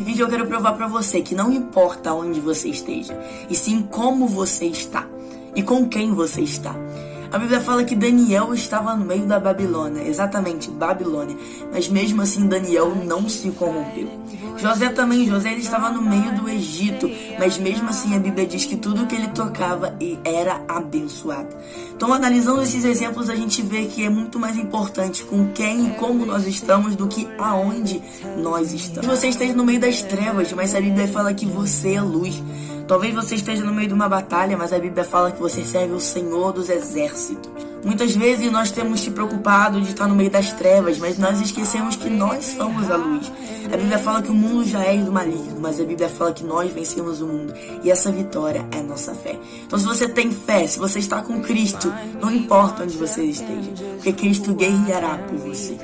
Nesse vídeo eu quero provar para você que não importa onde você esteja, e sim como você está e com quem você está. A Bíblia fala que Daniel estava no meio da Babilônia, exatamente, Babilônia, mas mesmo assim Daniel não se corrompeu. José também, José ele estava no meio do Egito, mas mesmo assim a Bíblia diz que tudo que ele tocava era abençoado. Então, analisando esses exemplos, a gente vê que é muito mais importante com quem e como nós estamos do que aonde nós estamos. Você esteja no meio das trevas, mas a Bíblia fala que você é luz. Talvez você esteja no meio de uma batalha, mas a Bíblia fala que você serve o Senhor dos exércitos. Muitas vezes nós temos se preocupado de estar no meio das trevas, mas nós esquecemos que nós somos a luz. A Bíblia fala que o mundo já é do maligno, mas a Bíblia fala que nós vencemos o mundo. E essa vitória é nossa fé. Então se você tem fé, se você está com Cristo, não importa onde você esteja, porque Cristo guerreará por você.